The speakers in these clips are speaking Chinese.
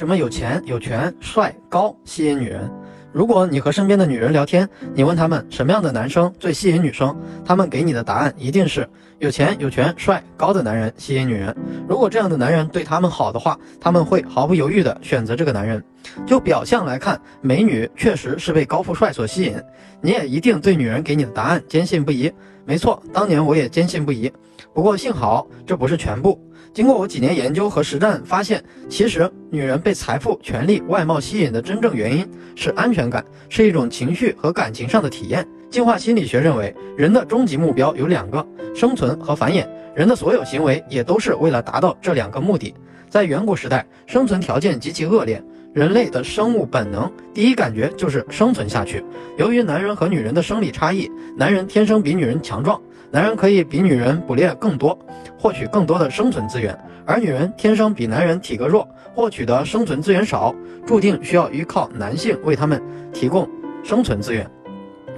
什么有钱、有权、帅、高吸引女人？如果你和身边的女人聊天，你问他们什么样的男生最吸引女生，他们给你的答案一定是有钱、有权、帅、高的男人吸引女人。如果这样的男人对他们好的话，他们会毫不犹豫的选择这个男人。就表象来看，美女确实是被高富帅所吸引，你也一定对女人给你的答案坚信不疑。没错，当年我也坚信不疑。不过幸好这不是全部。经过我几年研究和实战，发现其实女人被财富、权力、外貌吸引的真正原因是安全感，是一种情绪和感情上的体验。进化心理学认为，人的终极目标有两个：生存和繁衍。人的所有行为也都是为了达到这两个目的。在远古时代，生存条件极其恶劣，人类的生物本能第一感觉就是生存下去。由于男人和女人的生理差异，男人天生比女人强壮。男人可以比女人捕猎更多，获取更多的生存资源，而女人天生比男人体格弱，获取的生存资源少，注定需要依靠男性为他们提供生存资源。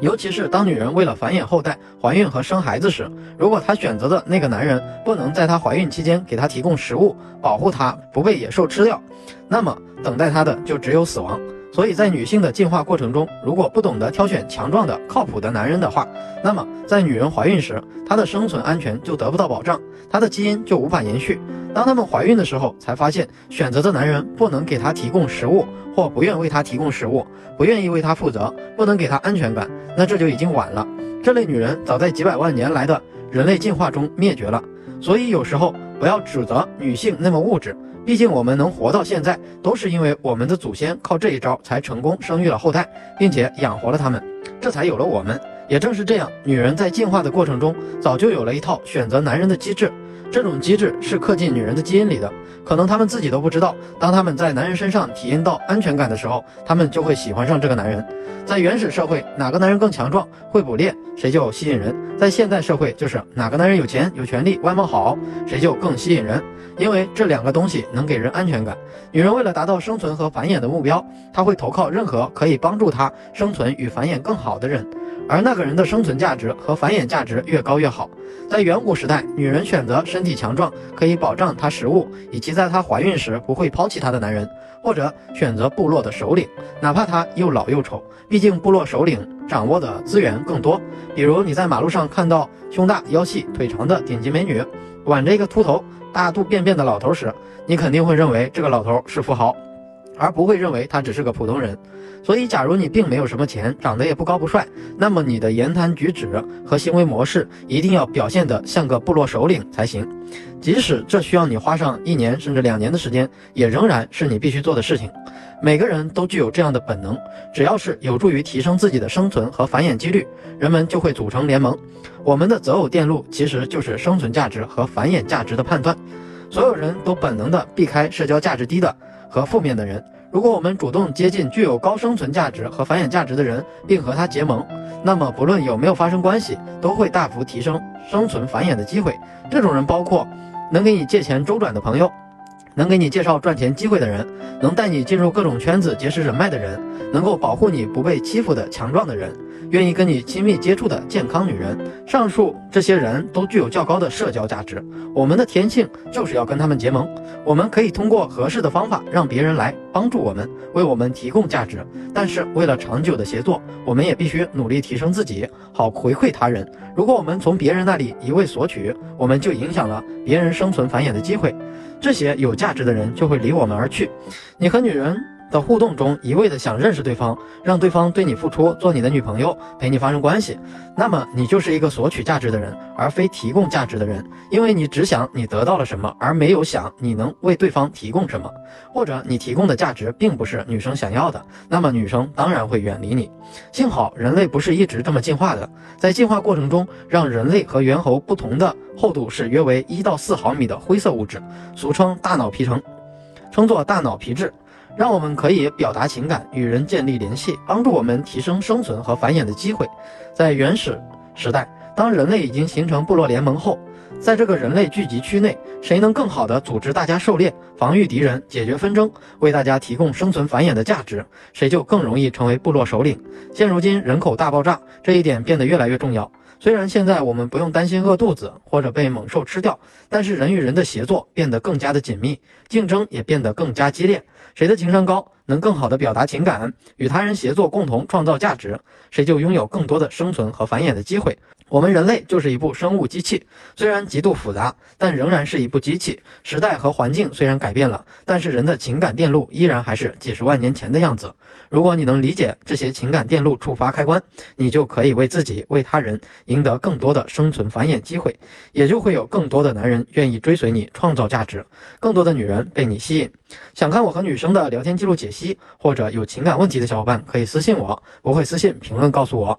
尤其是当女人为了繁衍后代、怀孕和生孩子时，如果她选择的那个男人不能在她怀孕期间给她提供食物，保护她不被野兽吃掉，那么等待她的就只有死亡。所以在女性的进化过程中，如果不懂得挑选强壮的、靠谱的男人的话，那么在女人怀孕时，她的生存安全就得不到保障，她的基因就无法延续。当她们怀孕的时候，才发现选择的男人不能给她提供食物，或不愿为她提供食物，不愿意为她负责，不能给她安全感，那这就已经晚了。这类女人早在几百万年来的人类进化中灭绝了。所以有时候不要指责女性那么物质。毕竟我们能活到现在，都是因为我们的祖先靠这一招才成功生育了后代，并且养活了他们，这才有了我们。也正是这样，女人在进化的过程中，早就有了一套选择男人的机制。这种机制是刻进女人的基因里的，可能她们自己都不知道。当她们在男人身上体验到安全感的时候，她们就会喜欢上这个男人。在原始社会，哪个男人更强壮，会捕猎，谁就吸引人；在现代社会，就是哪个男人有钱、有权利、外貌好，谁就更吸引人。因为这两个东西能给人安全感。女人为了达到生存和繁衍的目标，她会投靠任何可以帮助她生存与繁衍更好的人。而那个人的生存价值和繁衍价值越高越好。在远古时代，女人选择身体强壮，可以保障她食物，以及在她怀孕时不会抛弃她的男人，或者选择部落的首领，哪怕他又老又丑。毕竟部落首领掌握的资源更多。比如你在马路上看到胸大腰细腿长的顶级美女，挽着一个秃头、大肚便便的老头时，你肯定会认为这个老头是富豪，而不会认为他只是个普通人。所以，假如你并没有什么钱，长得也不高不帅，那么你的言谈举止和行为模式一定要表现得像个部落首领才行。即使这需要你花上一年甚至两年的时间，也仍然是你必须做的事情。每个人都具有这样的本能，只要是有助于提升自己的生存和繁衍几率，人们就会组成联盟。我们的择偶电路其实就是生存价值和繁衍价值的判断。所有人都本能地避开社交价值低的和负面的人。如果我们主动接近具有高生存价值和繁衍价值的人，并和他结盟，那么不论有没有发生关系，都会大幅提升生存繁衍的机会。这种人包括能给你借钱周转的朋友，能给你介绍赚钱机会的人，能带你进入各种圈子结识人脉的人，能够保护你不被欺负的强壮的人。愿意跟你亲密接触的健康女人，上述这些人都具有较高的社交价值。我们的天性就是要跟他们结盟。我们可以通过合适的方法让别人来帮助我们，为我们提供价值。但是为了长久的协作，我们也必须努力提升自己，好回馈他人。如果我们从别人那里一味索取，我们就影响了别人生存繁衍的机会。这些有价值的人就会离我们而去。你和女人。的互动中一味的想认识对方，让对方对你付出，做你的女朋友，陪你发生关系，那么你就是一个索取价值的人，而非提供价值的人，因为你只想你得到了什么，而没有想你能为对方提供什么，或者你提供的价值并不是女生想要的，那么女生当然会远离你。幸好人类不是一直这么进化的，在进化过程中，让人类和猿猴不同的厚度是约为一到四毫米的灰色物质，俗称大脑皮层，称作大脑皮质。让我们可以表达情感，与人建立联系，帮助我们提升生存和繁衍的机会。在原始时代，当人类已经形成部落联盟后，在这个人类聚集区内，谁能更好地组织大家狩猎、防御敌人、解决纷争，为大家提供生存繁衍的价值，谁就更容易成为部落首领。现如今人口大爆炸，这一点变得越来越重要。虽然现在我们不用担心饿肚子或者被猛兽吃掉，但是人与人的协作变得更加的紧密，竞争也变得更加激烈。谁的情商高，能更好的表达情感，与他人协作，共同创造价值，谁就拥有更多的生存和繁衍的机会。我们人类就是一部生物机器，虽然极度复杂，但仍然是一部机器。时代和环境虽然改变了，但是人的情感电路依然还是几十万年前的样子。如果你能理解这些情感电路触发开关，你就可以为自己、为他人赢得更多的生存繁衍机会，也就会有更多的男人愿意追随你，创造价值，更多的女人被你吸引。想看我和女生的聊天记录解析，或者有情感问题的小伙伴可以私信我，我会私信评论告诉我。